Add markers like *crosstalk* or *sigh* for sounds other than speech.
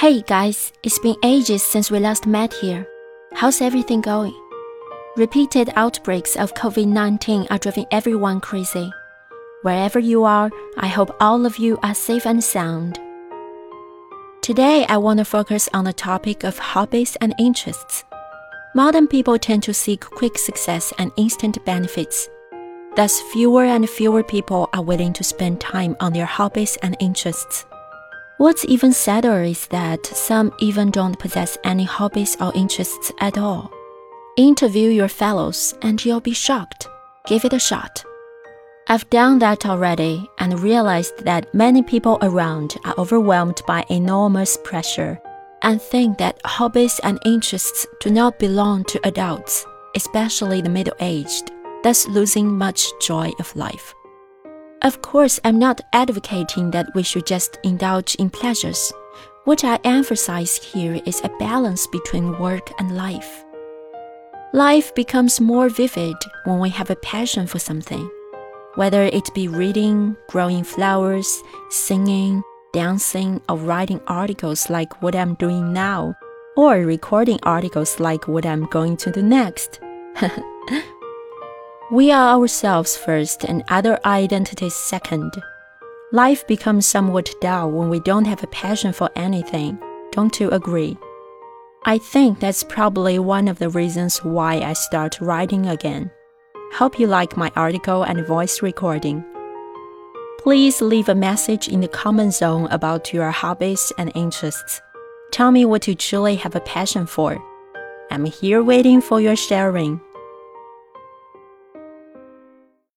Hey guys, it's been ages since we last met here. How's everything going? Repeated outbreaks of COVID 19 are driving everyone crazy. Wherever you are, I hope all of you are safe and sound. Today, I want to focus on the topic of hobbies and interests. Modern people tend to seek quick success and instant benefits. Thus, fewer and fewer people are willing to spend time on their hobbies and interests. What's even sadder is that some even don't possess any hobbies or interests at all. Interview your fellows and you'll be shocked. Give it a shot. I've done that already and realized that many people around are overwhelmed by enormous pressure and think that hobbies and interests do not belong to adults, especially the middle aged, thus losing much joy of life. Of course, I'm not advocating that we should just indulge in pleasures. What I emphasize here is a balance between work and life. Life becomes more vivid when we have a passion for something, whether it be reading, growing flowers, singing, dancing, or writing articles like what I'm doing now, or recording articles like what I'm going to do next. *laughs* We are ourselves first and other identities second. Life becomes somewhat dull when we don't have a passion for anything. Don't you agree? I think that's probably one of the reasons why I start writing again. Hope you like my article and voice recording. Please leave a message in the comment zone about your hobbies and interests. Tell me what you truly have a passion for. I'm here waiting for your sharing.